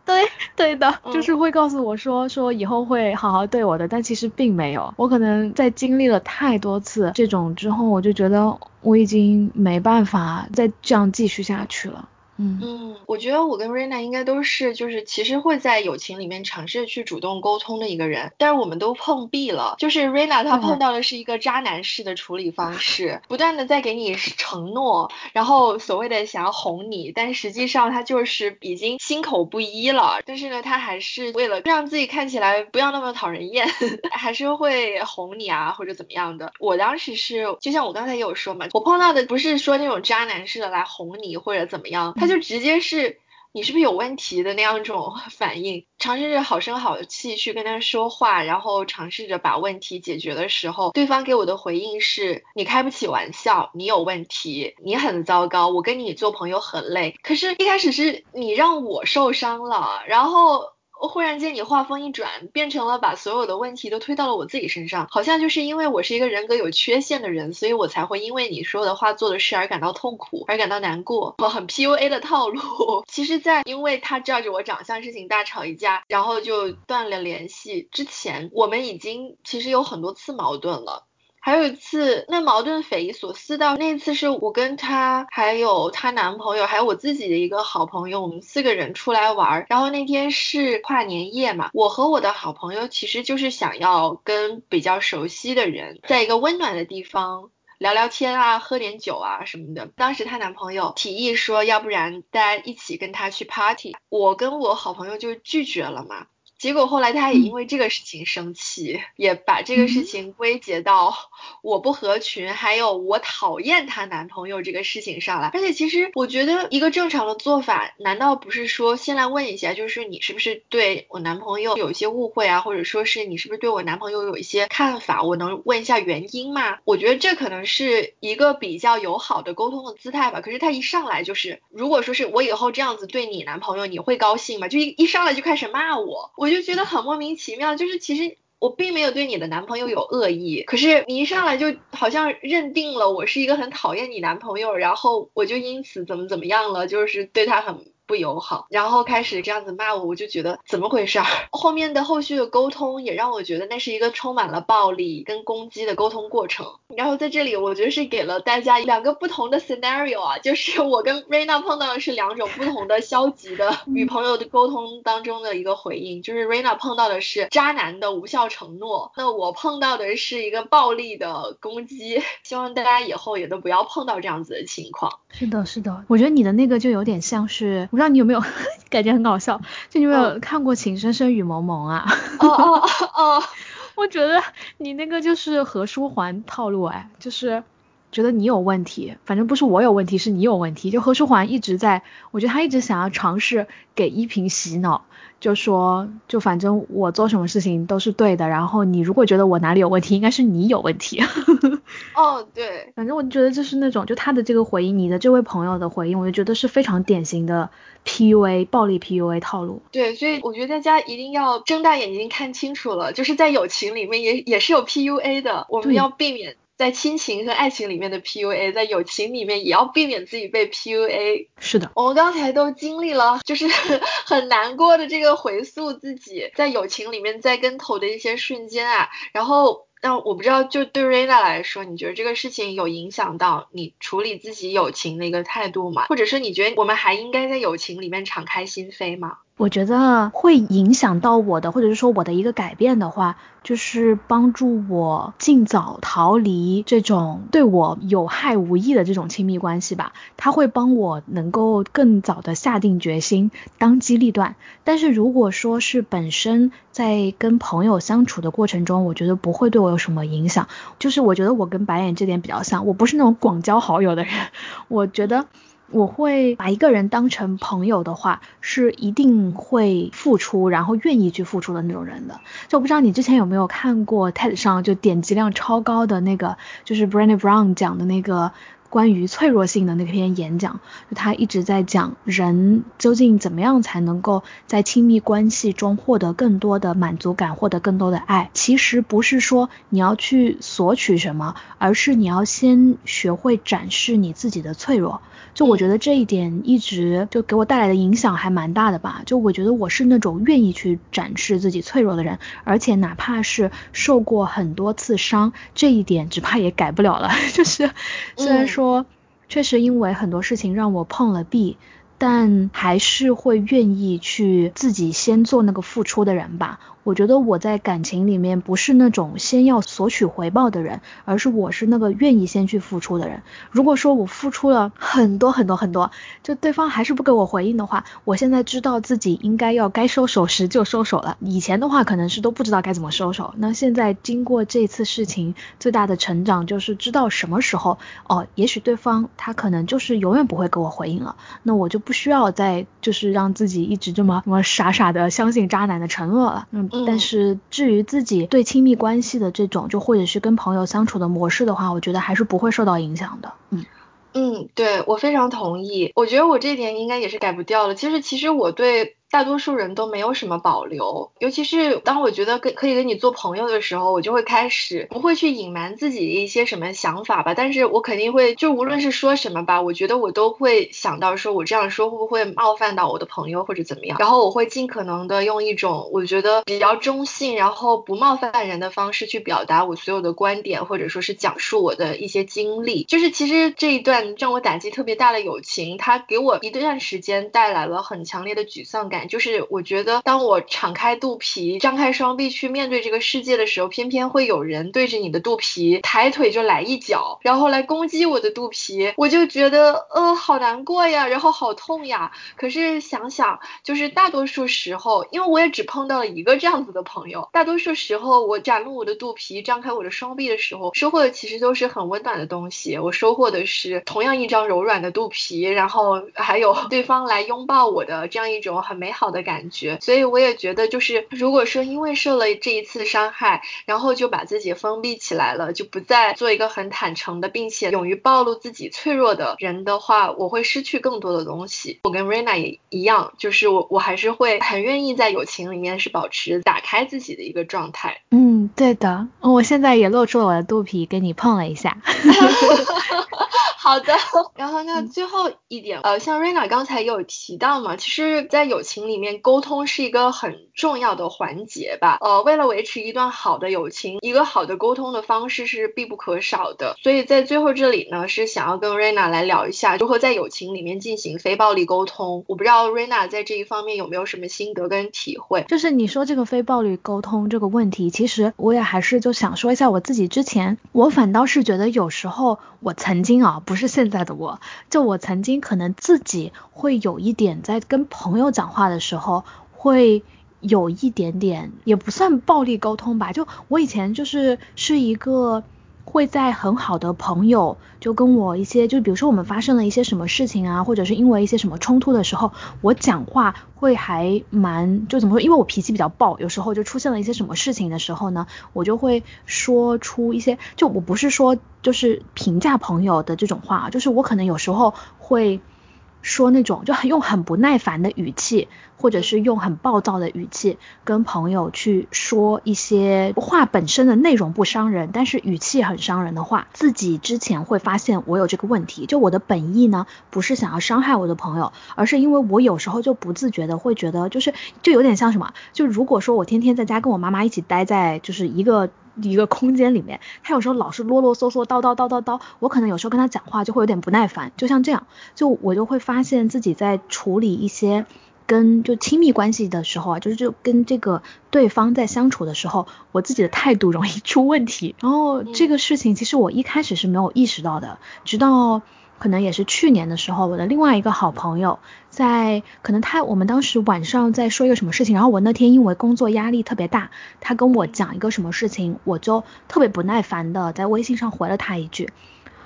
对对的，就是会告诉我说说以后会好好对我的，但其实并没有。我可能在经历了太多次这种之后，我就觉得我已经没办法再这样继续下去了。嗯，我觉得我跟瑞娜应该都是，就是其实会在友情里面尝试去主动沟通的一个人，但是我们都碰壁了。就是瑞娜她碰到的是一个渣男式的处理方式，不断的在给你承诺，然后所谓的想要哄你，但实际上他就是已经心口不一了。但是呢，他还是为了让自己看起来不要那么讨人厌，还是会哄你啊或者怎么样的。我当时是，就像我刚才也有说嘛，我碰到的不是说那种渣男式的来哄你或者怎么样。他就就直接是你是不是有问题的那样一种 反应，尝试着好声好气去跟他说话，然后尝试着把问题解决的时候，对方给我的回应是你开不起玩笑，你有问题，你很糟糕，我跟你做朋友很累。可是，一开始是你让我受伤了，然后。我忽然间，你话锋一转，变成了把所有的问题都推到了我自己身上，好像就是因为我是一个人格有缺陷的人，所以我才会因为你说的话、做的事而感到痛苦，而感到难过。我很 PUA 的套路。其实，在因为他照着我长相事情大吵一架，然后就断了联系之前，我们已经其实有很多次矛盾了。还有一次，那矛盾匪夷所思到那次是我跟她，还有她男朋友，还有我自己的一个好朋友，我们四个人出来玩。然后那天是跨年夜嘛，我和我的好朋友其实就是想要跟比较熟悉的人，在一个温暖的地方聊聊天啊，喝点酒啊什么的。当时她男朋友提议说，要不然大家一起跟他去 party，我跟我好朋友就拒绝了嘛。结果后来他也因为这个事情生气，也把这个事情归结到我不合群，还有我讨厌她男朋友这个事情上来。而且其实我觉得一个正常的做法，难道不是说先来问一下，就是你是不是对我男朋友有一些误会啊，或者说是你是不是对我男朋友有一些看法，我能问一下原因吗？我觉得这可能是一个比较友好的沟通的姿态吧。可是他一上来就是，如果说是我以后这样子对你男朋友，你会高兴吗？就一一上来就开始骂我，我就觉得很莫名其妙。就是其实我并没有对你的男朋友有恶意，可是你一上来就好像认定了我是一个很讨厌你男朋友，然后我就因此怎么怎么样了，就是对他很。不友好，然后开始这样子骂我，我就觉得怎么回事儿？后面的后续的沟通也让我觉得那是一个充满了暴力跟攻击的沟通过程。然后在这里，我觉得是给了大家两个不同的 scenario 啊，就是我跟 Raina 碰到的是两种不同的消极的与朋友的沟通当中的一个回应，就是 Raina 碰到的是渣男的无效承诺，那我碰到的是一个暴力的攻击。希望大家以后也都不要碰到这样子的情况。是的，是的，我觉得你的那个就有点像是。不知道你有没有 感觉很搞笑？就你有没有看过《情深深雨蒙蒙》啊？哦哦哦！我觉得你那个就是何书桓套路哎，就是觉得你有问题，反正不是我有问题，是你有问题。就何书桓一直在，我觉得他一直想要尝试给依萍洗脑。就说，就反正我做什么事情都是对的，然后你如果觉得我哪里有问题，应该是你有问题。哦，对，反正我觉得就是那种，就他的这个回应，你的这位朋友的回应，我就觉得是非常典型的 PUA 暴力 PUA 套路。对，所以我觉得大家一定要睁大眼睛看清楚了，就是在友情里面也也是有 PUA 的，我们要避免。在亲情和爱情里面的 PUA，在友情里面也要避免自己被 PUA。是的，我们刚才都经历了，就是很难过的这个回溯自己在友情里面栽跟头的一些瞬间啊。然后，那我不知道，就对瑞娜来说，你觉得这个事情有影响到你处理自己友情的一个态度吗？或者是，你觉得我们还应该在友情里面敞开心扉吗？我觉得会影响到我的，或者是说我的一个改变的话，就是帮助我尽早逃离这种对我有害无益的这种亲密关系吧。他会帮我能够更早的下定决心，当机立断。但是如果说是本身在跟朋友相处的过程中，我觉得不会对我有什么影响。就是我觉得我跟白眼这点比较像，我不是那种广交好友的人，我觉得。我会把一个人当成朋友的话，是一定会付出，然后愿意去付出的那种人的。就我不知道你之前有没有看过 TED 上就点击量超高的那个，就是 Brandy Brown 讲的那个。关于脆弱性的那篇演讲，就他一直在讲人究竟怎么样才能够在亲密关系中获得更多的满足感，获得更多的爱。其实不是说你要去索取什么，而是你要先学会展示你自己的脆弱。就我觉得这一点一直就给我带来的影响还蛮大的吧。就我觉得我是那种愿意去展示自己脆弱的人，而且哪怕是受过很多次伤，这一点只怕也改不了了。就是虽然说。说，确实因为很多事情让我碰了壁。但还是会愿意去自己先做那个付出的人吧。我觉得我在感情里面不是那种先要索取回报的人，而是我是那个愿意先去付出的人。如果说我付出了很多很多很多，就对方还是不给我回应的话，我现在知道自己应该要该收手时就收手了。以前的话可能是都不知道该怎么收手，那现在经过这次事情，最大的成长就是知道什么时候哦，也许对方他可能就是永远不会给我回应了，那我就不。需要再就是让自己一直这么这么傻傻的相信渣男的承诺了，嗯，但是至于自己对亲密关系的这种，就或者是跟朋友相处的模式的话，我觉得还是不会受到影响的，嗯嗯，对我非常同意，我觉得我这点应该也是改不掉了。其实其实我对。大多数人都没有什么保留，尤其是当我觉得跟可以跟你做朋友的时候，我就会开始不会去隐瞒自己一些什么想法吧。但是我肯定会，就无论是说什么吧，我觉得我都会想到说我这样说会不会冒犯到我的朋友或者怎么样。然后我会尽可能的用一种我觉得比较中性，然后不冒犯人的方式去表达我所有的观点，或者说是讲述我的一些经历。就是其实这一段让我打击特别大的友情，它给我一段时间带来了很强烈的沮丧感。就是我觉得当我敞开肚皮、张开双臂去面对这个世界的时候，偏偏会有人对着你的肚皮抬腿就来一脚，然后来攻击我的肚皮，我就觉得呃好难过呀，然后好痛呀。可是想想，就是大多数时候，因为我也只碰到了一个这样子的朋友，大多数时候我展露我的肚皮、张开我的双臂的时候，收获的其实都是很温暖的东西。我收获的是同样一张柔软的肚皮，然后还有 对方来拥抱我的这样一种很美好的感觉。所以我也觉得，就是如果说因为受了这一次伤害，然后就把自己封闭起来了，就不再做一个很坦诚的，并且勇于暴露自己脆弱的人的话，我会失去更多的东西。我跟 Rena 也一样，就是我我还是会很愿意在友情里面是保持打开自己的一个状态。嗯，对的，我现在也露出了我的肚皮，给你碰了一下。好的，然后那最后一点，呃，像瑞娜刚才也有提到嘛，其实，在友情里面，沟通是一个很重要的环节吧。呃，为了维持一段好的友情，一个好的沟通的方式是必不可少的。所以在最后这里呢，是想要跟瑞娜来聊一下如何在友情里面进行非暴力沟通。我不知道瑞娜在这一方面有没有什么心得跟体会。就是你说这个非暴力沟通这个问题，其实我也还是就想说一下我自己之前，我反倒是觉得有时候我曾经啊。不是现在的我，就我曾经可能自己会有一点在跟朋友讲话的时候，会有一点点，也不算暴力沟通吧。就我以前就是是一个。会在很好的朋友就跟我一些，就比如说我们发生了一些什么事情啊，或者是因为一些什么冲突的时候，我讲话会还蛮就怎么说？因为我脾气比较暴，有时候就出现了一些什么事情的时候呢，我就会说出一些，就我不是说就是评价朋友的这种话，就是我可能有时候会。说那种就很用很不耐烦的语气，或者是用很暴躁的语气跟朋友去说一些话本身的内容不伤人，但是语气很伤人的话，自己之前会发现我有这个问题。就我的本意呢，不是想要伤害我的朋友，而是因为我有时候就不自觉的会觉得，就是就有点像什么，就如果说我天天在家跟我妈妈一起待在就是一个。一个空间里面，他有时候老是啰啰嗦嗦、叨叨叨叨叨，我可能有时候跟他讲话就会有点不耐烦，就像这样，就我就会发现自己在处理一些跟就亲密关系的时候啊，就是就跟这个对方在相处的时候，我自己的态度容易出问题。然后这个事情其实我一开始是没有意识到的，直到。可能也是去年的时候，我的另外一个好朋友在，可能他我们当时晚上在说一个什么事情，然后我那天因为工作压力特别大，他跟我讲一个什么事情，我就特别不耐烦的在微信上回了他一句。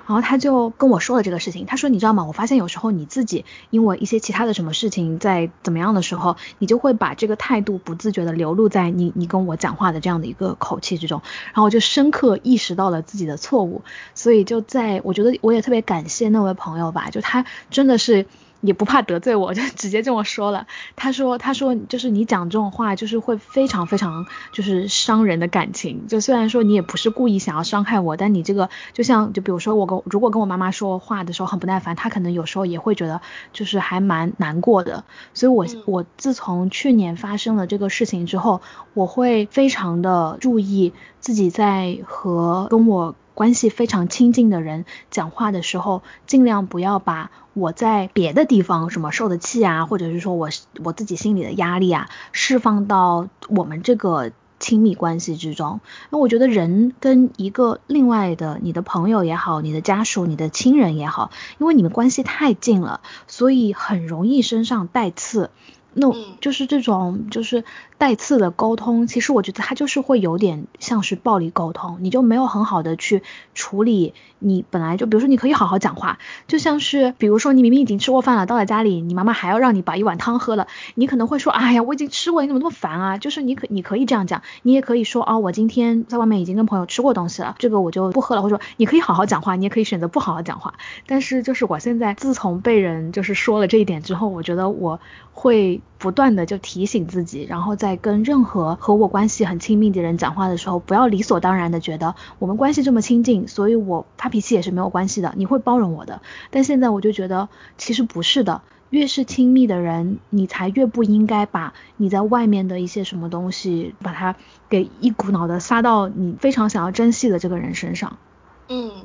然后他就跟我说了这个事情，他说你知道吗？我发现有时候你自己因为一些其他的什么事情在怎么样的时候，你就会把这个态度不自觉的流露在你你跟我讲话的这样的一个口气之中，然后我就深刻意识到了自己的错误，所以就在我觉得我也特别感谢那位朋友吧，就他真的是。也不怕得罪我，就直接这么说了。他说，他说就是你讲这种话，就是会非常非常就是伤人的感情。就虽然说你也不是故意想要伤害我，但你这个就像就比如说我跟如果跟我妈妈说话的时候很不耐烦，她可能有时候也会觉得就是还蛮难过的。所以我我自从去年发生了这个事情之后，我会非常的注意自己在和跟我。关系非常亲近的人讲话的时候，尽量不要把我在别的地方什么受的气啊，或者是说我我自己心里的压力啊，释放到我们这个亲密关系之中。那我觉得人跟一个另外的你的朋友也好，你的家属、你的亲人也好，因为你们关系太近了，所以很容易身上带刺。那就是这种就是带刺的沟通，其实我觉得它就是会有点像是暴力沟通，你就没有很好的去处理你本来就，比如说你可以好好讲话，就像是比如说你明明已经吃过饭了，到了家里，你妈妈还要让你把一碗汤喝了，你可能会说，哎呀，我已经吃过，你怎么那么烦啊？就是你可你可以这样讲，你也可以说啊，我今天在外面已经跟朋友吃过东西了，这个我就不喝了，或者说你可以好好讲话，你也可以选择不好好讲话。但是就是我现在自从被人就是说了这一点之后，我觉得我会。不断的就提醒自己，然后再在跟任何和我关系很亲密的人讲话的时候，不要理所当然的觉得我们关系这么亲近，所以我发脾气也是没有关系的，你会包容我的。但现在我就觉得其实不是的，越是亲密的人，你才越不应该把你在外面的一些什么东西，把它给一股脑的撒到你非常想要珍惜的这个人身上。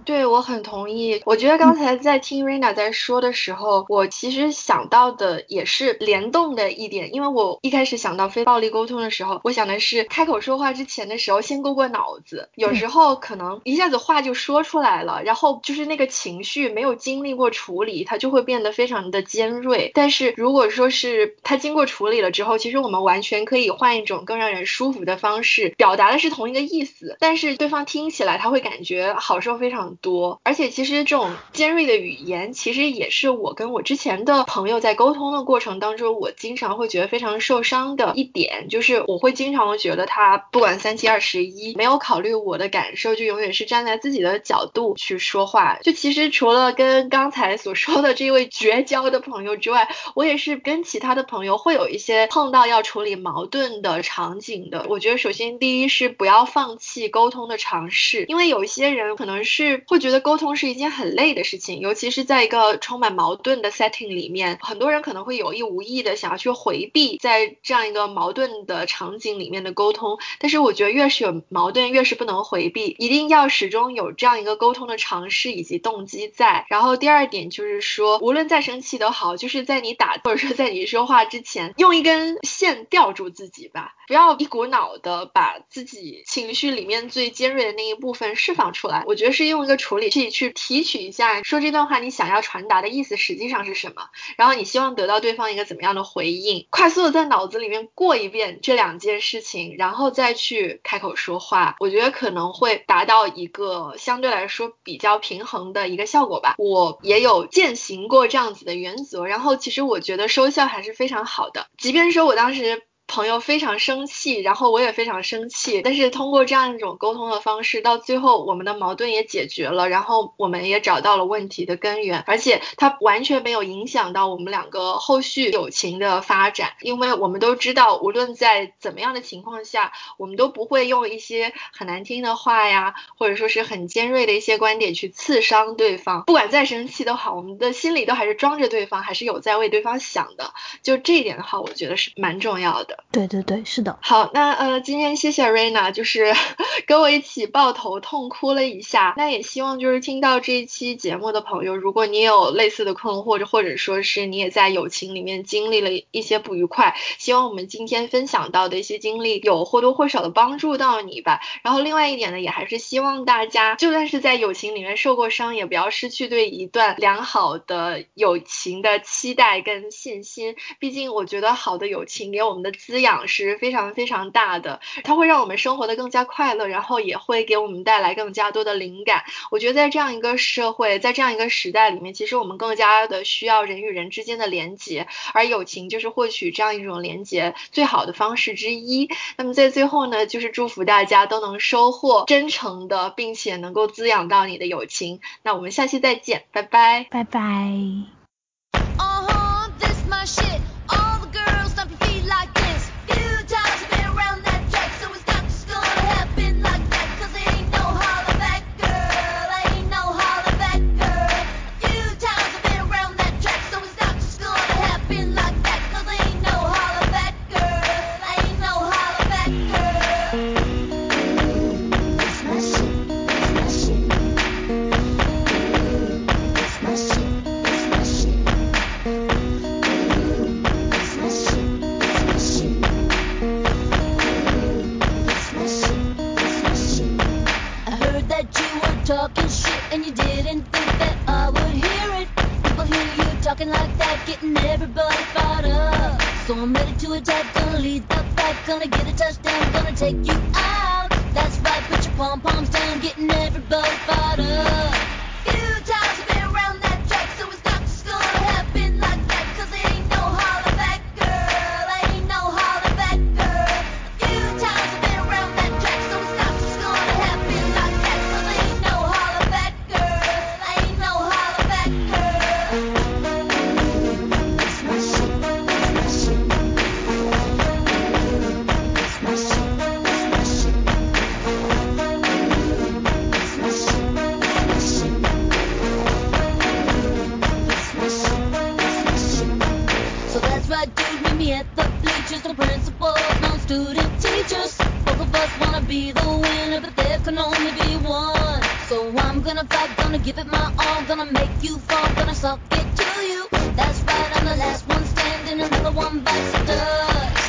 嗯，对我很同意。我觉得刚才在听 Rina 在说的时候，我其实想到的也是联动的一点，因为我一开始想到非暴力沟通的时候，我想的是开口说话之前的时候先过过脑子，有时候可能一下子话就说出来了，然后就是那个情绪没有经历过处理，它就会变得非常的尖锐。但是如果说是它经过处理了之后，其实我们完全可以换一种更让人舒服的方式，表达的是同一个意思，但是对方听起来他会感觉好受非常多。而且其实这种尖锐的语言，其实也是我跟我之前的朋友在沟通的过程当中，我经常会觉得非常受伤的一点，就是我会经常觉得他不管三七二十一，没有考虑我的感受，就永远是站在自己的角度去说话。就其实除了跟刚才所说的这位绝交的朋友之外，我也是跟其他的朋友会有一些碰到要处理矛盾的场景的。我觉得首先第一是不要放弃沟通的尝试，因为有一些人可能是会觉得沟通是一件很累的事情，尤其是在一个充满矛盾的 setting 里面，很多人可能会有意无意的想要去回避在这样一个矛盾的场景里面的沟通。但是我觉得越是有矛盾，越是不能回避，一定要始终有这样一个沟通的尝试以及动机在。然后第二点就是说，无论再生气都好，就是在你打或者说在你说话之前，用一根线吊住自己吧，不要一股脑的把自己情绪里面最尖锐的那一部分释放出来。我觉得是用一个处理器去提取一下，说这段话你想要传达的意思实际上是什么，然后你希望得到对方一个怎么样的回应，快速的在脑子里面过一遍这两件事情，然后再去开口说话，我觉得可能会达到一个相对来说比较平衡的一个效果吧。我也有践行过这样子的原则，然后其实我觉得收效还是非常好的，即便说我当时。朋友非常生气，然后我也非常生气，但是通过这样一种沟通的方式，到最后我们的矛盾也解决了，然后我们也找到了问题的根源，而且它完全没有影响到我们两个后续友情的发展，因为我们都知道，无论在怎么样的情况下，我们都不会用一些很难听的话呀，或者说是很尖锐的一些观点去刺伤对方，不管再生气都好，我们的心里都还是装着对方，还是有在为对方想的，就这一点的话，我觉得是蛮重要的。对对对，是的。好，那呃，今天谢谢 Rina，就是 跟我一起抱头痛哭了一下。那也希望就是听到这一期节目的朋友，如果你有类似的困惑，或者说是你也在友情里面经历了一些不愉快，希望我们今天分享到的一些经历有或多或少的帮助到你吧。然后另外一点呢，也还是希望大家，就算是在友情里面受过伤，也不要失去对一段良好的友情的期待跟信心。毕竟我觉得好的友情给我们的。滋养是非常非常大的，它会让我们生活的更加快乐，然后也会给我们带来更加多的灵感。我觉得在这样一个社会，在这样一个时代里面，其实我们更加的需要人与人之间的连接，而友情就是获取这样一种连接最好的方式之一。那么在最后呢，就是祝福大家都能收获真诚的，并且能够滋养到你的友情。那我们下期再见，拜拜，拜拜。the winner, but there can only be one. So I'm gonna fight, gonna give it my all, gonna make you fall, gonna suck it to you. That's right, I'm the last one standing, another one bites the dust.